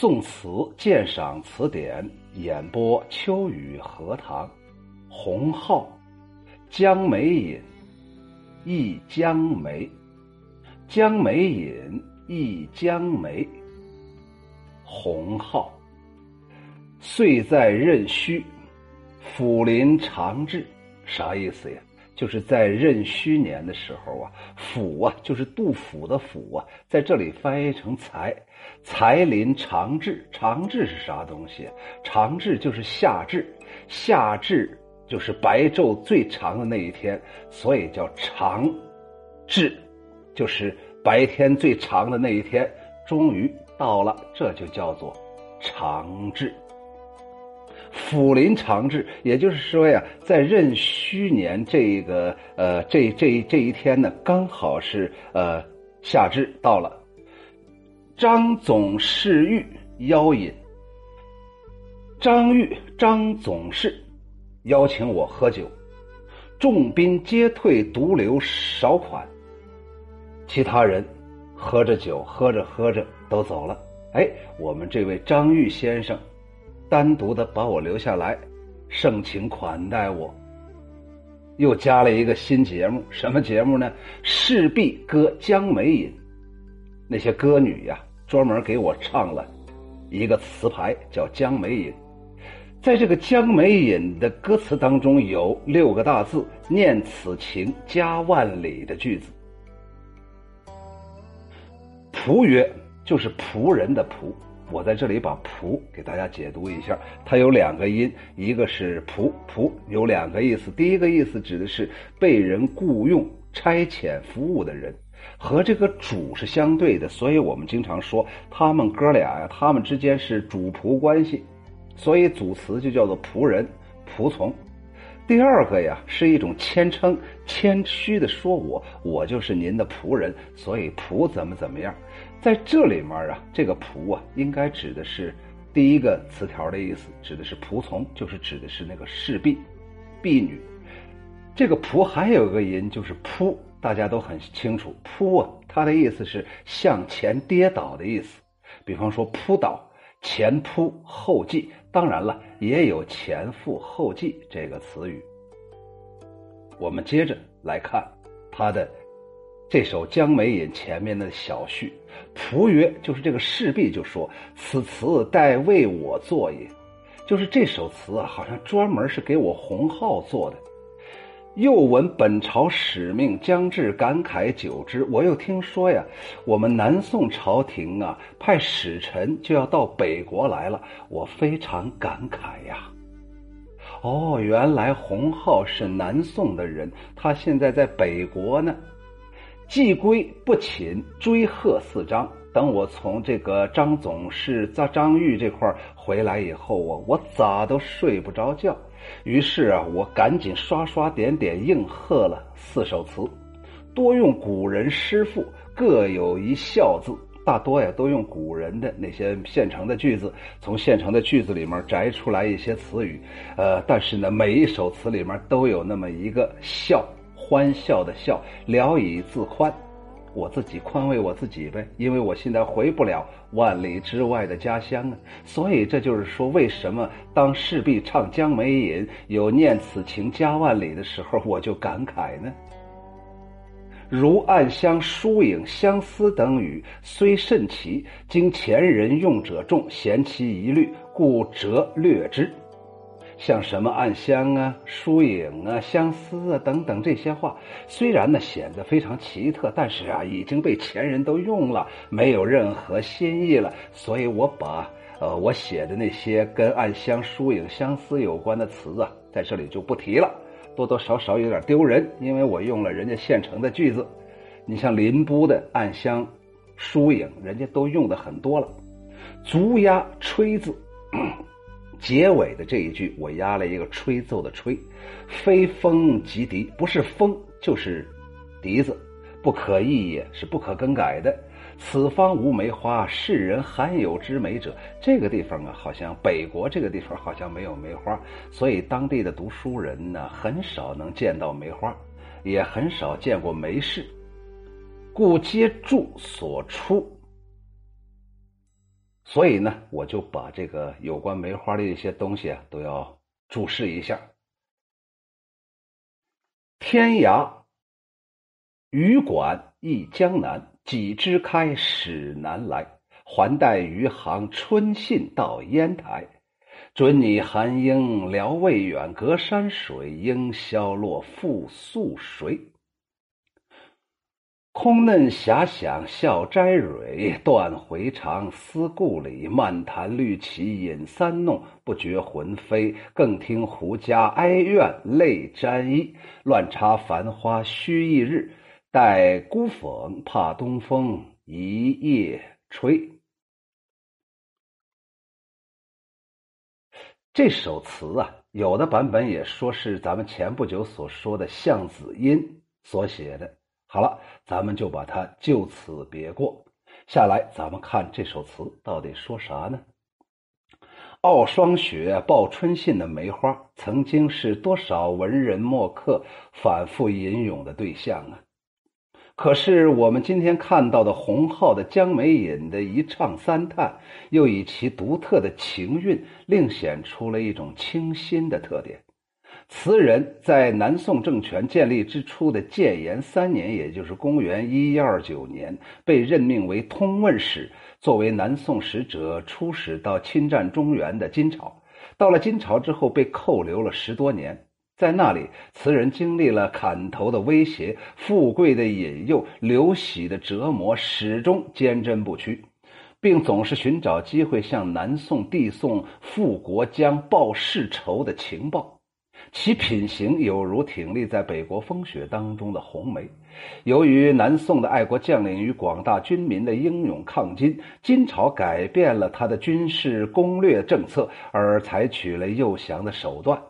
宋词鉴赏词典演播秋雨荷塘，洪浩，江梅引，忆江梅，江梅引，忆江梅。洪浩，岁在壬戌，辅临长至，啥意思呀？就是在壬戌年的时候啊，府啊，就是杜甫的府啊，在这里翻译成财，财临长至，长至是啥东西？长至就是夏至，夏至就是白昼最长的那一天，所以叫长至，就是白天最长的那一天，终于到了，这就叫做长至。辅临长治，也就是说呀，在壬戌年这个呃这这这一天呢，刚好是呃夏至到了。张总侍御邀饮，张玉张总侍邀请我喝酒，众宾皆退，独留少款。其他人喝着酒，喝着喝着都走了。哎，我们这位张玉先生。单独的把我留下来，盛情款待我。又加了一个新节目，什么节目呢？势必歌江梅引，那些歌女呀，专门给我唱了一个词牌，叫《江梅引》。在这个《江梅引》的歌词当中，有六个大字“念此情家万里”的句子。仆曰，就是仆人的仆。我在这里把“仆”给大家解读一下，它有两个音，一个是“仆”，“仆”有两个意思。第一个意思指的是被人雇佣、差遣服务的人，和这个主是相对的，所以我们经常说他们哥俩呀，他们之间是主仆关系，所以组词就叫做仆人、仆从。第二个呀，是一种谦称，谦虚的说：“我我就是您的仆人，所以仆怎么怎么样。”在这里面啊，这个仆啊，应该指的是第一个词条的意思，指的是仆从，就是指的是那个侍婢、婢女。这个仆还有个音，就是扑，大家都很清楚，扑啊，它的意思是向前跌倒的意思。比方说扑倒、前扑后继。当然了，也有前赴后继这个词语。我们接着来看他的这首《江梅引》前面的小序。仆曰，就是这个侍婢就说：“此词待为我作也。”就是这首词啊，好像专门是给我洪浩做的。又闻本朝使命将至，感慨久之。我又听说呀，我们南宋朝廷啊派使臣就要到北国来了，我非常感慨呀。哦，原来洪浩是南宋的人，他现在在北国呢。既归不寝，追贺四张。等我从这个张总是张张玉这块回来以后啊，我咋都睡不着觉。于是啊，我赶紧刷刷点点应和了四首词，多用古人诗赋，各有一笑字，大多呀都用古人的那些现成的句子，从现成的句子里面摘出来一些词语，呃，但是呢，每一首词里面都有那么一个笑，欢笑的笑，聊以自宽。我自己宽慰我自己呗，因为我现在回不了万里之外的家乡啊，所以这就是说，为什么当势必唱《江梅引》有“念此情家万里”的时候，我就感慨呢？如暗香、疏影、相思等语，虽甚奇，经前人用者众，嫌其疑虑，故折略之。像什么暗香啊、疏影啊、相思啊等等这些话，虽然呢显得非常奇特，但是啊已经被前人都用了，没有任何新意了。所以我把呃我写的那些跟暗香、疏影、相思有关的词啊，在这里就不提了，多多少少有点丢人，因为我用了人家现成的句子。你像林波的暗香、疏影，人家都用的很多了。足押吹字。结尾的这一句，我压了一个吹奏的吹，非风即笛，不是风就是笛子，不可易也，是不可更改的。此方无梅花，世人罕有之梅者。这个地方啊，好像北国这个地方好像没有梅花，所以当地的读书人呢，很少能见到梅花，也很少见过梅氏，故皆注所出。所以呢，我就把这个有关梅花的一些东西啊，都要注释一下。天涯渔馆忆江南，几枝开始南来。还待余杭春信到烟台。准你寒英聊未远，隔山水，应消落复宿谁？空嫩遐想笑摘蕊，断回肠思故里。漫谈绿绮饮三弄，不觉魂飞。更听胡笳哀怨泪沾衣。乱插繁花须一日，待孤讽怕东风一夜吹。这首词啊，有的版本也说是咱们前不久所说的向子音所写的。好了，咱们就把它就此别过。下来，咱们看这首词到底说啥呢？傲霜雪，报春信的梅花，曾经是多少文人墨客反复吟咏的对象啊。可是我们今天看到的洪浩的《江梅引》的一唱三叹，又以其独特的情韵，另显出了一种清新的特点。词人在南宋政权建立之初的建炎三年，也就是公元一一二九年，被任命为通问使，作为南宋使者出使到侵占中原的金朝。到了金朝之后，被扣留了十多年。在那里，词人经历了砍头的威胁、富贵的引诱、流血的折磨，始终坚贞不屈，并总是寻找机会向南宋递送复国将报世仇的情报。其品行有如挺立在北国风雪当中的红梅。由于南宋的爱国将领与广大军民的英勇抗金，金朝改变了他的军事攻略政策，而采取了诱降的手段。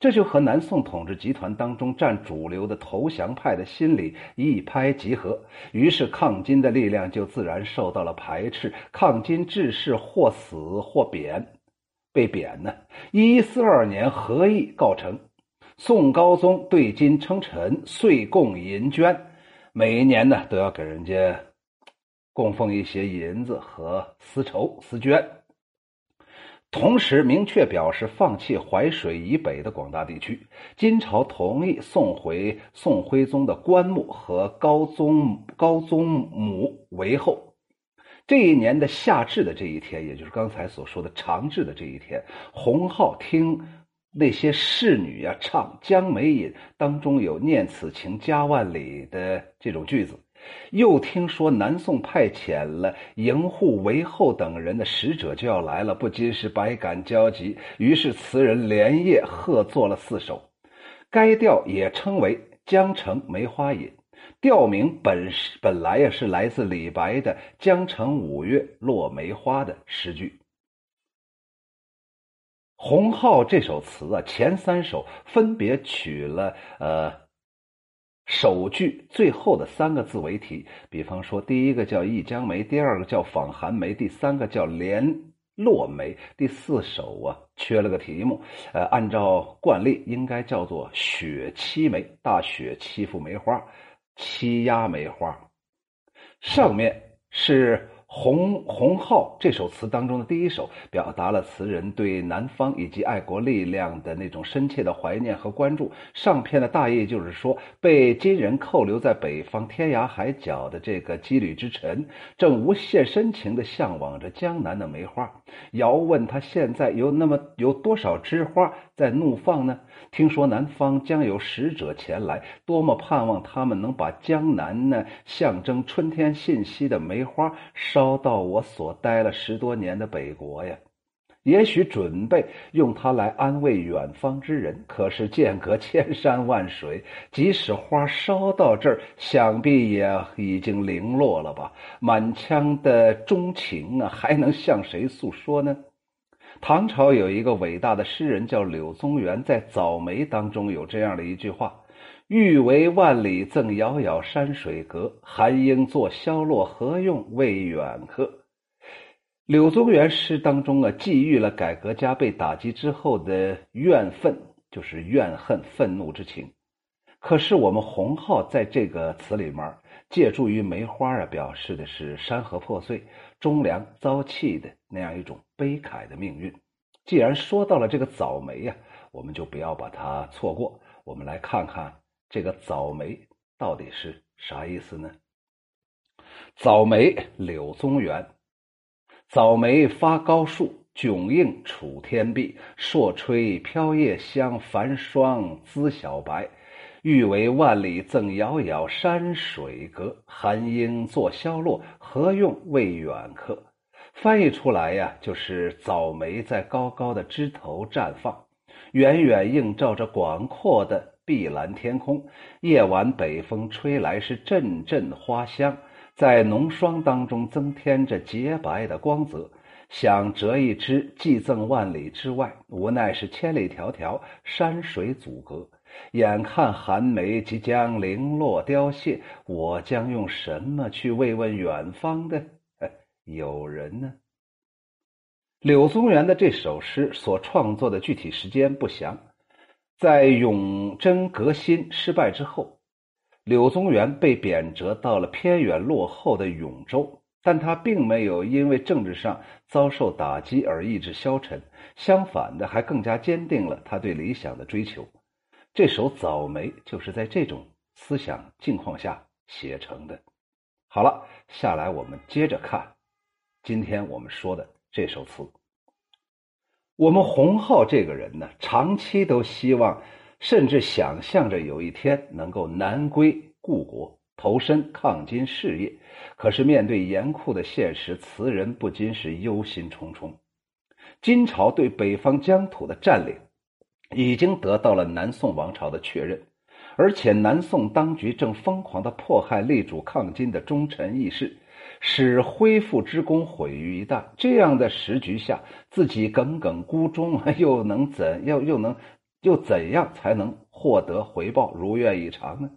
这就和南宋统治集团当中占主流的投降派的心理一拍即合，于是抗金的力量就自然受到了排斥，抗金志士或死或贬。被贬呢，一一四二年和议告成，宋高宗对金称臣，岁贡银绢，每一年呢都要给人家供奉一些银子和丝绸丝绢。同时明确表示放弃淮水以北的广大地区。金朝同意送回宋徽宗的棺木和高宗高宗母为后。这一年的夏至的这一天，也就是刚才所说的长至的这一天，洪浩听那些侍女呀唱《江梅引》，当中有“念此情家万里”的这种句子。又听说南宋派遣了营护韦后等人的使者就要来了，不禁是百感交集。于是词人连夜贺作了四首，该调也称为《江城梅花引》。调名本是本来呀是来自李白的《江城五月落梅花》的诗句。洪浩这首词啊，前三首分别取了呃。首句最后的三个字为题，比方说，第一个叫忆江梅，第二个叫访寒梅，第三个叫连落梅。第四首啊，缺了个题目，呃，按照惯例应该叫做雪欺梅，大雪欺负梅花，欺压梅花。上面是。《洪洪浩》这首词当中的第一首，表达了词人对南方以及爱国力量的那种深切的怀念和关注。上篇的大意就是说，被金人扣留在北方天涯海角的这个羁旅之臣，正无限深情地向往着江南的梅花。遥问他现在有那么有多少枝花在怒放呢？听说南方将有使者前来，多么盼望他们能把江南呢象征春天信息的梅花。烧到我所待了十多年的北国呀，也许准备用它来安慰远方之人。可是间隔千山万水，即使花烧到这儿，想必也已经零落了吧？满腔的钟情啊，还能向谁诉说呢？唐朝有一个伟大的诗人叫柳宗元，在《早梅》当中有这样的一句话。欲为万里赠遥遥山水隔，寒英作萧落何用为远客？柳宗元诗当中啊，寄寓了改革家被打击之后的怨愤，就是怨恨、愤怒之情。可是我们洪浩在这个词里面借助于梅花啊，表示的是山河破碎、忠良遭弃的那样一种悲慨的命运。既然说到了这个早梅呀，我们就不要把它错过。我们来看看这个早梅到底是啥意思呢？早梅，柳宗元。早梅发高树，迥映楚天碧。朔吹飘夜香，繁霜滋小白。欲为万里赠遥遥，山水隔。寒英作萧落，何用为远客？翻译出来呀，就是早梅在高高的枝头绽放，远远映照着广阔的碧蓝天空。夜晚北风吹来，是阵阵花香，在浓霜当中增添着洁白的光泽。想折一枝寄赠万里之外，无奈是千里迢迢，山水阻隔。眼看寒梅即将零落凋谢，我将用什么去慰问远方的友 人呢？柳宗元的这首诗所创作的具体时间不详，在永贞革新失败之后，柳宗元被贬谪到了偏远落后的永州，但他并没有因为政治上遭受打击而意志消沉，相反的，还更加坚定了他对理想的追求。这首《早梅》就是在这种思想境况下写成的。好了，下来我们接着看今天我们说的这首词。我们洪浩这个人呢，长期都希望，甚至想象着有一天能够南归故国，投身抗金事业。可是面对严酷的现实，词人不禁是忧心忡忡。金朝对北方疆土的占领。已经得到了南宋王朝的确认，而且南宋当局正疯狂的迫害力主抗金的忠臣义士，使恢复之功毁于一旦。这样的时局下，自己耿耿孤忠，又能怎要又能又怎样才能获得回报，如愿以偿呢？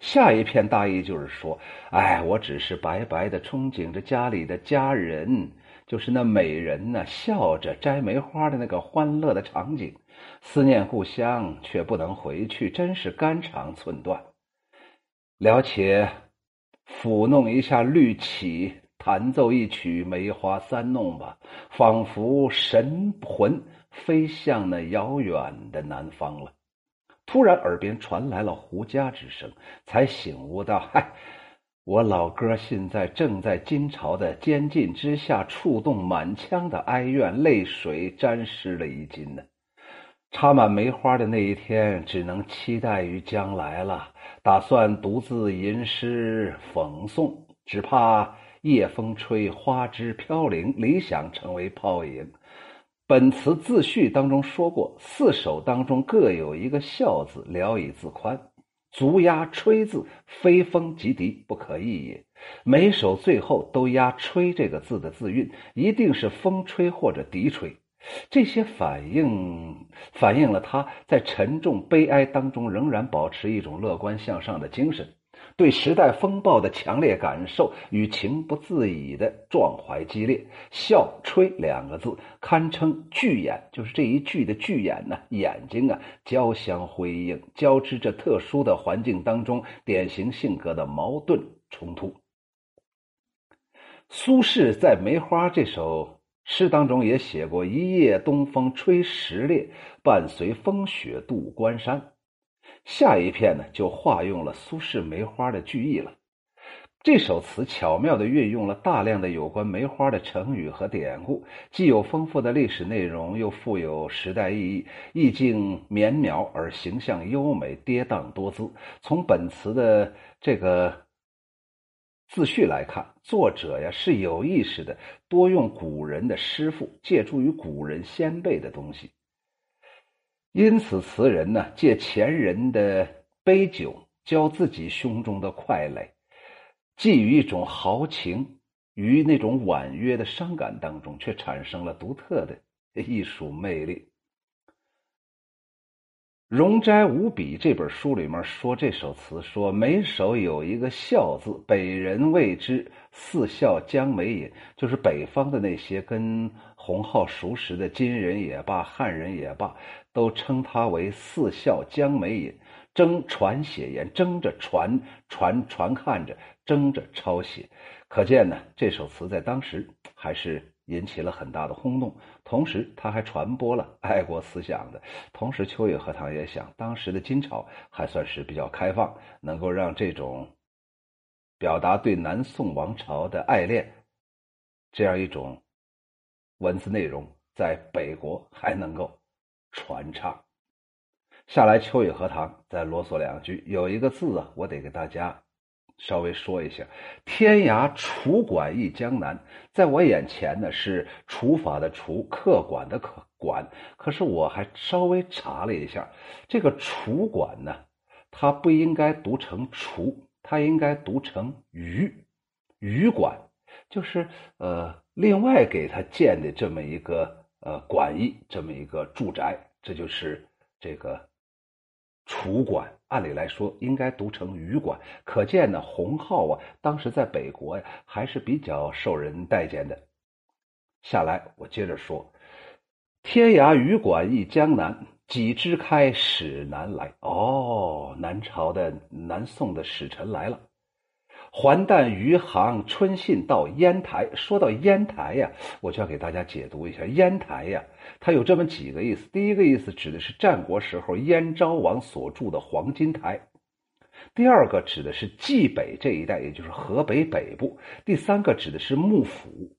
下一片大意就是说，哎，我只是白白的憧憬着家里的家人，就是那美人呢，笑着摘梅花的那个欢乐的场景。思念故乡，却不能回去，真是肝肠寸断。了且抚弄一下绿绮，弹奏一曲《梅花三弄》吧，仿佛神魂飞向那遥远的南方了。突然，耳边传来了胡笳之声，才醒悟到：嗨，我老哥现在正在金朝的监禁之下，触动满腔的哀怨，泪水沾湿了衣襟呢。插满梅花的那一天，只能期待于将来了。打算独自吟诗讽诵，只怕夜风吹，花枝飘零，理想成为泡影。本词自序当中说过，四首当中各有一个笑字，聊以自宽。足押吹字，非风即笛，不可易也。每首最后都押吹这个字的字韵，一定是风吹或者笛吹。这些反映反映了他在沉重悲哀当中仍然保持一种乐观向上的精神，对时代风暴的强烈感受与情不自已的壮怀激烈。笑吹两个字堪称巨眼，就是这一句的巨眼呢，眼睛啊交相辉映，交织着特殊的环境当中典型性格的矛盾冲突。苏轼在《梅花》这首。诗当中也写过“一夜东风吹石裂，伴随风雪渡关山”。下一片呢，就化用了苏轼梅花的句意了。这首词巧妙地运用了大量的有关梅花的成语和典故，既有丰富的历史内容，又富有时代意义，意境绵渺而形象优美，跌宕多姿。从本词的这个。自序来看，作者呀是有意识的多用古人的诗赋，借助于古人先辈的东西。因此，词人呢借前人的杯酒浇自己胸中的快垒，寄予一种豪情于那种婉约的伤感当中，却产生了独特的艺术魅力。《容斋五笔》这本书里面说这首词，说每首有一个“笑”字，北人谓之“四笑江梅饮”，就是北方的那些跟洪浩熟识的金人也罢、汉人也罢，都称他为“四笑江梅饮”。争传写言，争着传传传看着，争着抄写。可见呢，这首词在当时还是引起了很大的轰动。同时，他还传播了爱国思想的。同时，秋野荷塘也想，当时的金朝还算是比较开放，能够让这种表达对南宋王朝的爱恋这样一种文字内容，在北国还能够传唱。下来，秋野荷塘再啰嗦两句，有一个字啊，我得给大家。稍微说一下，天涯楚馆忆江南，在我眼前呢是除法的除，客馆的客馆。可是我还稍微查了一下，这个楚馆呢，它不应该读成楚，它应该读成余，余馆，就是呃另外给他建的这么一个呃馆驿，这么一个住宅，这就是这个。楚馆，按理来说应该读成余馆，可见呢，洪浩啊，当时在北国呀，还是比较受人待见的。下来，我接着说：“天涯余馆忆江南，几枝开，使南来。”哦，南朝的南宋的使臣来了。还旦余杭春信到烟台。说到烟台呀，我就要给大家解读一下烟台呀，它有这么几个意思。第一个意思指的是战国时候燕昭王所筑的黄金台；第二个指的是冀北这一带，也就是河北北部；第三个指的是幕府。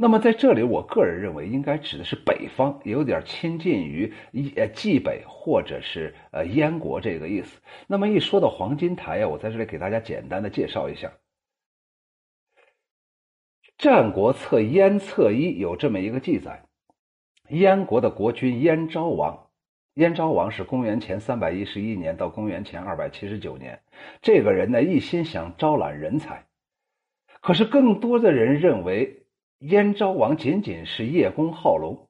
那么在这里，我个人认为应该指的是北方，有点亲近于呃冀北或者是呃燕国这个意思。那么一说到黄金台呀，我在这里给大家简单的介绍一下，《战国策·燕策一》有这么一个记载：燕国的国君燕昭王，燕昭王是公元前三百一十一年到公元前二百七十九年，这个人呢一心想招揽人才，可是更多的人认为。燕昭王仅仅是叶公好龙，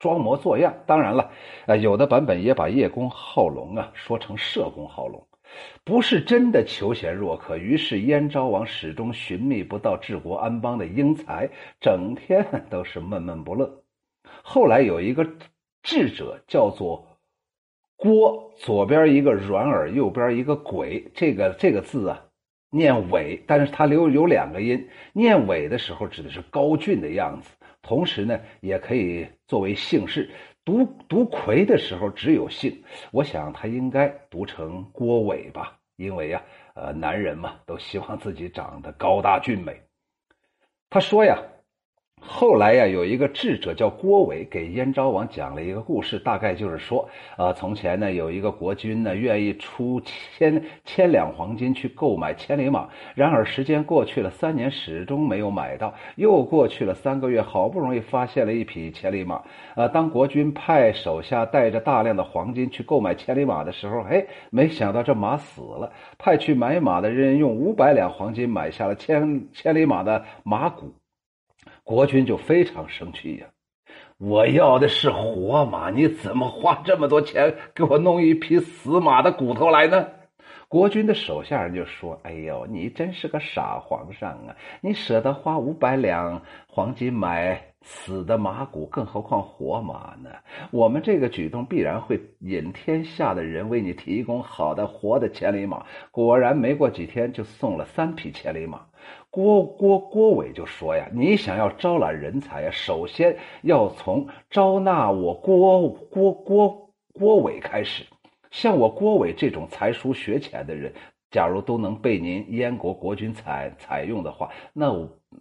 装模作样。当然了，呃，有的版本也把叶公好龙啊说成社公好龙，不是真的求贤若渴。于是燕昭王始终寻觅不到治国安邦的英才，整天都是闷闷不乐。后来有一个智者叫做郭，左边一个软耳，右边一个鬼，这个这个字啊。念伟，但是它留有两个音。念伟的时候指的是高峻的样子，同时呢，也可以作为姓氏。读读魁的时候只有姓，我想他应该读成郭伟吧，因为呀，呃，男人嘛，都希望自己长得高大俊美。他说呀。后来呀，有一个智者叫郭伟，给燕昭王讲了一个故事，大概就是说，啊，从前呢，有一个国君呢，愿意出千千两黄金去购买千里马，然而时间过去了三年，始终没有买到。又过去了三个月，好不容易发现了一匹千里马。啊，当国君派手下带着大量的黄金去购买千里马的时候，哎，没想到这马死了。派去买马的人用五百两黄金买下了千千里马的马骨。国君就非常生气呀！我要的是活马，你怎么花这么多钱给我弄一匹死马的骨头来呢？国君的手下人就说：“哎呦，你真是个傻皇上啊！你舍得花五百两黄金买死的马骨，更何况活马呢？我们这个举动必然会引天下的人为你提供好的活的千里马。”果然，没过几天就送了三匹千里马。郭郭郭伟就说呀：“你想要招揽人才呀，首先要从招纳我郭郭郭郭伟开始。像我郭伟这种才疏学浅的人，假如都能被您燕国国君采采用的话，那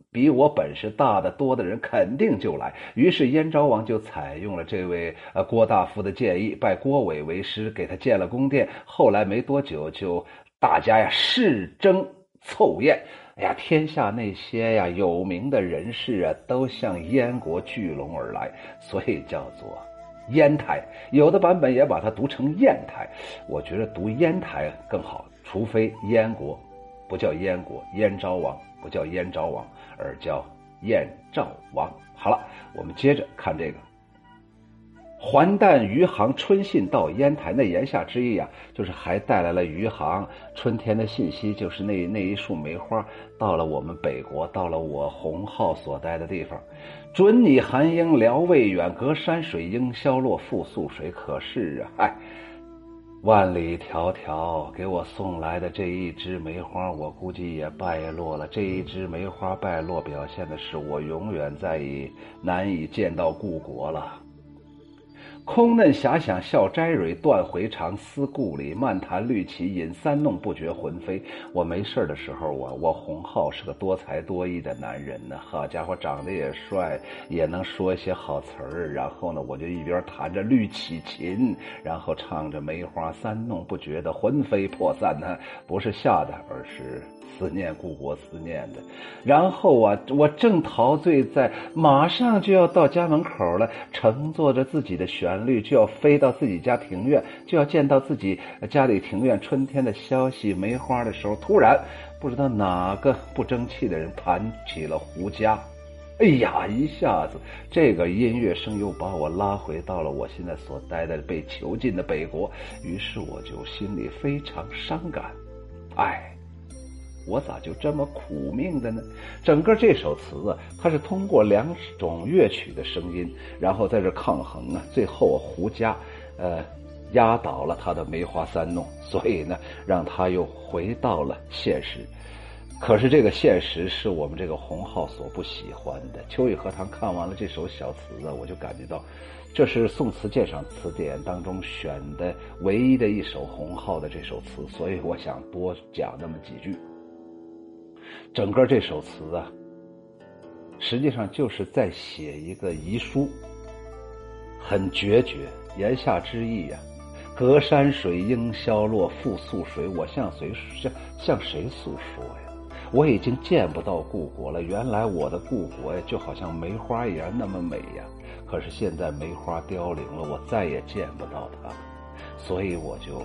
比我本事大得多的人肯定就来。于是燕昭王就采用了这位呃郭大夫的建议，拜郭伟为师，给他建了宫殿。后来没多久，就大家呀势争凑宴。”哎呀，天下那些呀有名的人士啊，都向燕国聚拢而来，所以叫做燕台。有的版本也把它读成燕台，我觉得读燕台更好。除非燕国不叫燕国，燕昭王不叫燕昭王，而叫燕赵王。好了，我们接着看这个。还旦余杭春信到烟台，那言下之意啊，就是还带来了余杭春天的信息，就是那那一束梅花到了我们北国，到了我洪浩所待的地方。准你寒英辽未远，隔山水应萧落复宿水。可是啊，哎，万里迢迢给我送来的这一枝梅花，我估计也败落了。这一枝梅花败落，表现的是我永远再也难以见到故国了。空嫩遐想笑摘蕊，断回肠思故里。漫谈绿绮引三弄不觉魂飞。我没事的时候我，我洪浩是个多才多艺的男人呢。好家伙，长得也帅，也能说一些好词儿。然后呢，我就一边弹着绿绮琴，然后唱着梅花三弄不觉的魂飞魄散呢。不是吓的，而是。思念故国，思念的。然后啊，我正陶醉在马上就要到家门口了，乘坐着自己的旋律就要飞到自己家庭院，就要见到自己家里庭院春天的消息、梅花的时候，突然不知道哪个不争气的人弹起了胡笳，哎呀，一下子这个音乐声又把我拉回到了我现在所待的被囚禁的北国，于是我就心里非常伤感，哎。我咋就这么苦命的呢？整个这首词啊，它是通过两种乐曲的声音，然后在这抗衡啊，最后胡笳，呃，压倒了他的梅花三弄，所以呢，让他又回到了现实。可是这个现实是我们这个洪浩所不喜欢的。秋雨荷塘看完了这首小词啊，我就感觉到，这是宋词鉴赏词典当中选的唯一的一首洪浩的这首词，所以我想多讲那么几句。整个这首词啊，实际上就是在写一个遗书，很决绝。言下之意呀，隔山水应消落，复诉谁？我向谁向向谁诉说呀？我已经见不到故国了。原来我的故国呀，就好像梅花一样那么美呀。可是现在梅花凋零了，我再也见不到它了。所以我就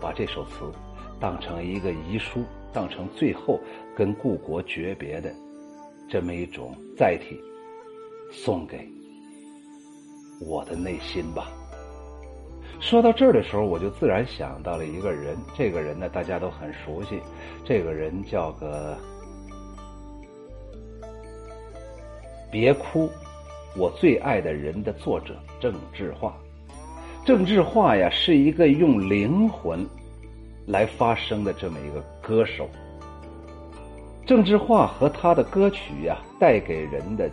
把这首词当成一个遗书，当成最后。跟故国诀别的这么一种载体，送给我的内心吧。说到这儿的时候，我就自然想到了一个人，这个人呢大家都很熟悉，这个人叫个《别哭，我最爱的人》的作者郑智化。郑智化呀，是一个用灵魂来发声的这么一个歌手。郑智化和他的歌曲呀，带给人的，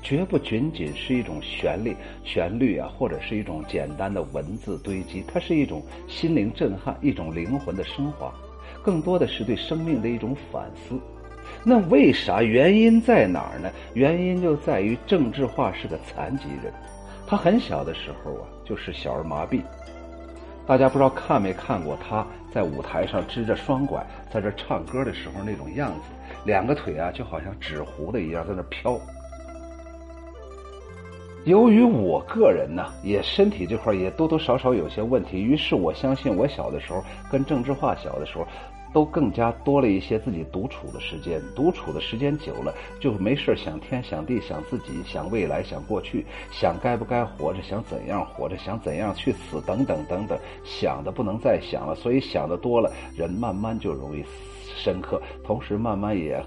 绝不仅仅是一种旋律、旋律啊，或者是一种简单的文字堆积，它是一种心灵震撼，一种灵魂的升华，更多的是对生命的一种反思。那为啥？原因在哪儿呢？原因就在于郑智化是个残疾人，他很小的时候啊，就是小儿麻痹。大家不知道看没看过他在舞台上支着双拐在这唱歌的时候那种样子，两个腿啊就好像纸糊的一样在那飘。由于我个人呢也身体这块也多多少少有些问题，于是我相信我小的时候跟郑智化小的时候。都更加多了一些自己独处的时间，独处的时间久了，就没事想天想地想自己想未来想过去想该不该活着想怎样活着想怎样去死等等等等，想的不能再想了，所以想的多了，人慢慢就容易深刻，同时慢慢也。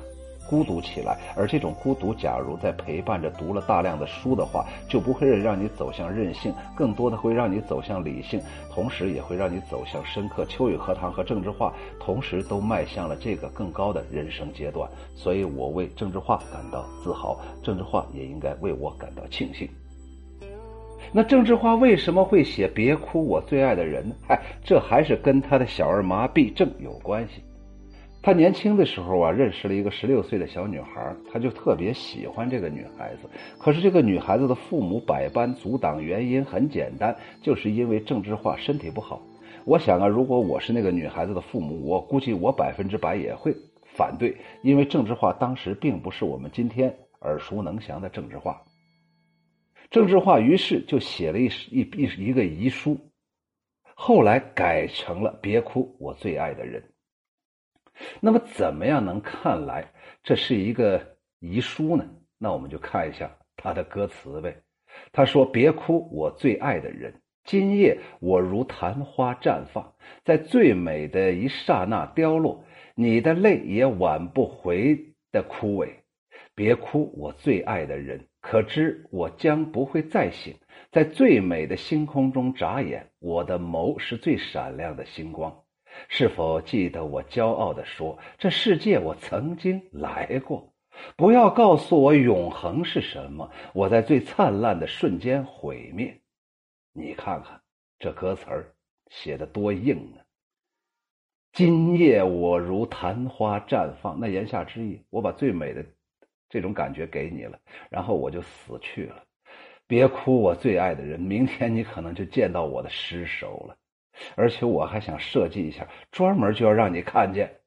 孤独起来，而这种孤独，假如在陪伴着读了大量的书的话，就不会让你走向任性，更多的会让你走向理性，同时也会让你走向深刻。秋雨荷塘和郑智化同时都迈向了这个更高的人生阶段，所以我为郑智化感到自豪，郑智化也应该为我感到庆幸。那郑智化为什么会写《别哭，我最爱的人》呢？嗨，这还是跟他的小儿麻痹症有关系。他年轻的时候啊，认识了一个十六岁的小女孩，他就特别喜欢这个女孩子。可是这个女孩子的父母百般阻挡，原因很简单，就是因为郑智化身体不好。我想啊，如果我是那个女孩子的父母，我估计我百分之百也会反对，因为郑智化当时并不是我们今天耳熟能详的郑智化。郑智化于是就写了一一一一个遗书，后来改成了“别哭，我最爱的人”。那么，怎么样能看来这是一个遗书呢？那我们就看一下他的歌词呗。他说：“别哭，我最爱的人，今夜我如昙花绽放，在最美的一刹那凋落，你的泪也挽不回的枯萎。别哭，我最爱的人，可知我将不会再醒，在最美的星空中眨眼。我的眸是最闪亮的星光。是否记得我骄傲地说：“这世界我曾经来过。”不要告诉我永恒是什么，我在最灿烂的瞬间毁灭。你看看这歌词儿写的多硬啊！今夜我如昙花绽放，那言下之意，我把最美的。这种感觉给你了，然后我就死去了。别哭，我最爱的人，明天你可能就见到我的尸首了。而且我还想设计一下，专门就要让你看见。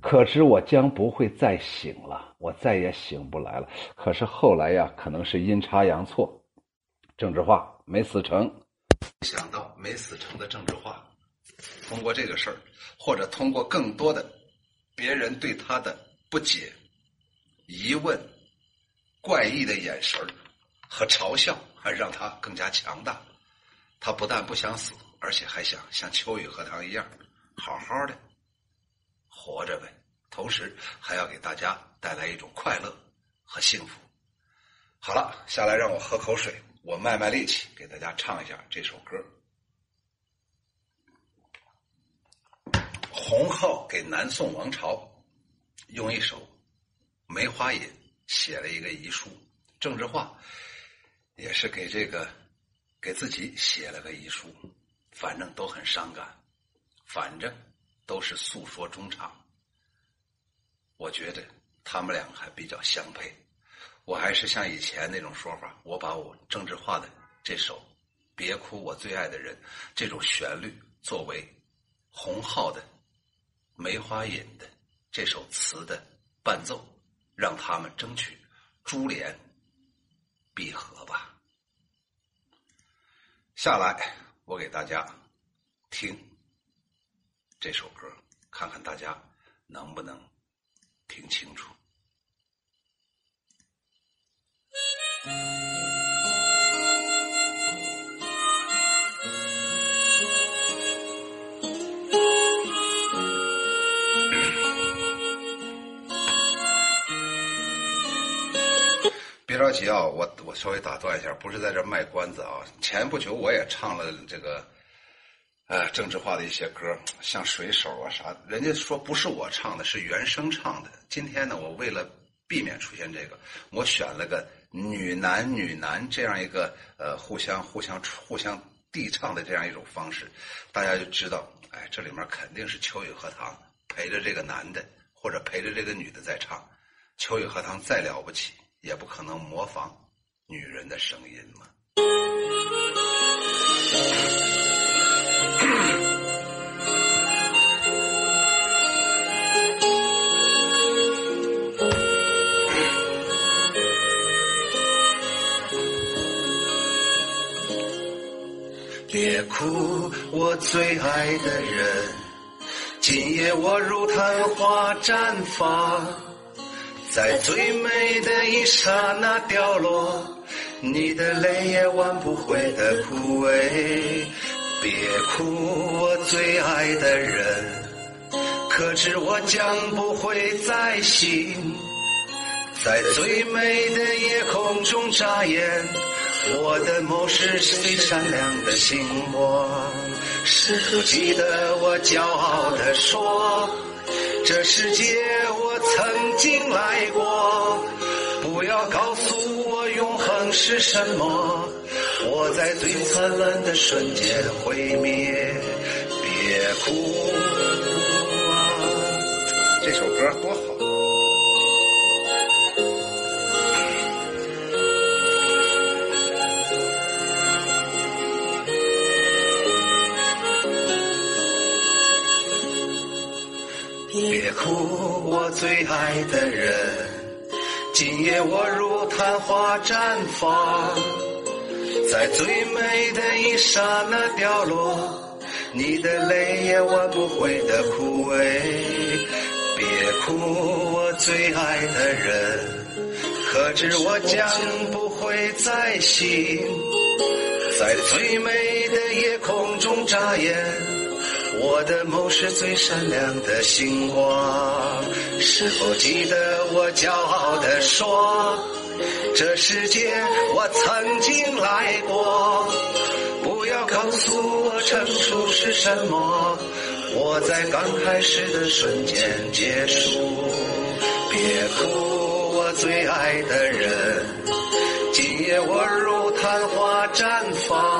可知我将不会再醒了，我再也醒不来了。可是后来呀，可能是阴差阳错，郑智化没死成。想到没死成的郑智化，通过这个事儿，或者通过更多的别人对他的不解。疑问、怪异的眼神和嘲笑，还让他更加强大。他不但不想死，而且还想像秋雨荷塘一样，好好的活着呗。同时，还要给大家带来一种快乐和幸福。好了，下来让我喝口水，我卖卖力气，给大家唱一下这首歌。洪浩给南宋王朝用一首。梅花引写了一个遗书，郑智化也是给这个给自己写了个遗书，反正都很伤感，反正都是诉说衷肠。我觉得他们两个还比较相配，我还是像以前那种说法，我把我郑智化的这首《别哭我最爱的人》这种旋律作为洪浩的《梅花隐》的这首词的伴奏。让他们争取珠联璧合吧。下来，我给大家听这首歌，看看大家能不能听清楚。着急啊！我我稍微打断一下，不是在这卖关子啊。前不久我也唱了这个，呃，政治化的一些歌，像水手啊啥。人家说不是我唱的，是原声唱的。今天呢，我为了避免出现这个，我选了个女男女男这样一个呃互相互相互相递唱的这样一种方式，大家就知道，哎，这里面肯定是秋雨荷塘陪着这个男的或者陪着这个女的在唱。秋雨荷塘再了不起。也不可能模仿女人的声音嘛。别哭，我最爱的人，今夜我如昙花绽放。在最美的一刹那掉落，你的泪也挽不回的枯萎。别哭，我最爱的人，可知我将不会再醒。在最美的夜空中眨眼，我的眸是最闪亮的星光。是否记得我骄傲地说？这世界我曾经来过，不要告诉我永恒是什么。我在最灿烂的瞬间毁灭，别哭啊！这首歌多好。别哭，我最爱的人，今夜我如昙花绽放，在最美的一刹那掉落，你的泪也挽不回的枯萎。别哭，我最爱的人，可知我将不会再醒，在最美的夜空中眨眼。我的眸是最闪亮的星光，是否记得我骄傲地说，这世界我曾经来过，不要告诉我成熟是什么，我在刚开始的瞬间结束。别哭，我最爱的人，今夜我如昙花绽放，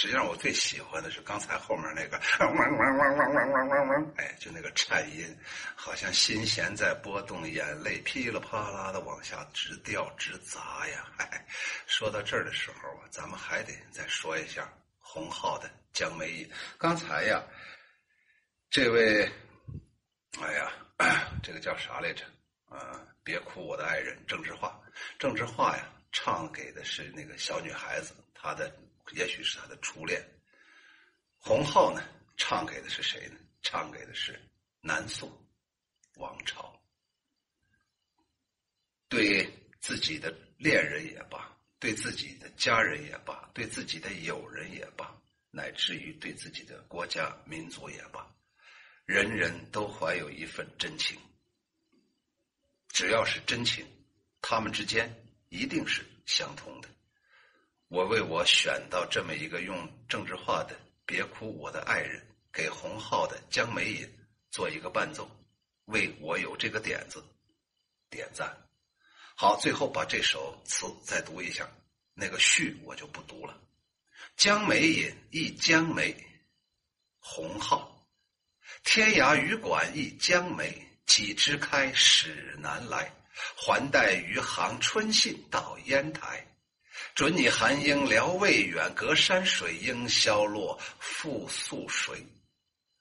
实际上，我最喜欢的是刚才后面那个汪汪汪汪汪汪汪汪，哎，就那个颤音，好像心弦在波动，眼泪噼里啪啦的往下直掉直砸呀！哎，说到这儿的时候，咱们还得再说一下洪浩的《江梅引》。刚才呀，这位，哎呀，这个叫啥来着？啊，别哭，我的爱人，郑智化。郑智化呀，唱给的是那个小女孩子，她的。也许是他的初恋，洪浩呢？唱给的是谁呢？唱给的是南宋王朝。对自己的恋人也罢，对自己的家人也罢，对自己的友人也罢，乃至于对自己的国家民族也罢，人人都怀有一份真情。只要是真情，他们之间一定是相通的。我为我选到这么一个用政治化的《别哭，我的爱人》给洪浩的《江梅引》做一个伴奏，为我有这个点子点赞。好，最后把这首词再读一下，那个序我就不读了。《江梅引》忆江梅，洪浩，天涯渔馆忆江梅，几枝开，始南来，还待余杭春信到烟台。准你寒英辽未远，隔山水应消落复宿水。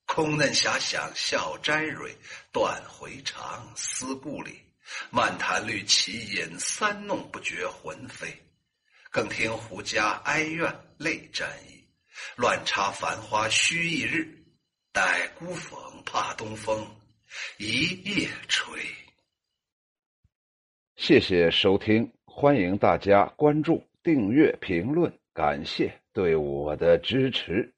空嫩遐想笑摘蕊，断回肠思故里。漫谈绿绮影，三弄不觉魂飞。更听胡笳哀怨泪沾衣，乱插繁花须一日，待孤逢怕东风一夜吹。谢谢收听，欢迎大家关注。订阅、评论，感谢对我的支持。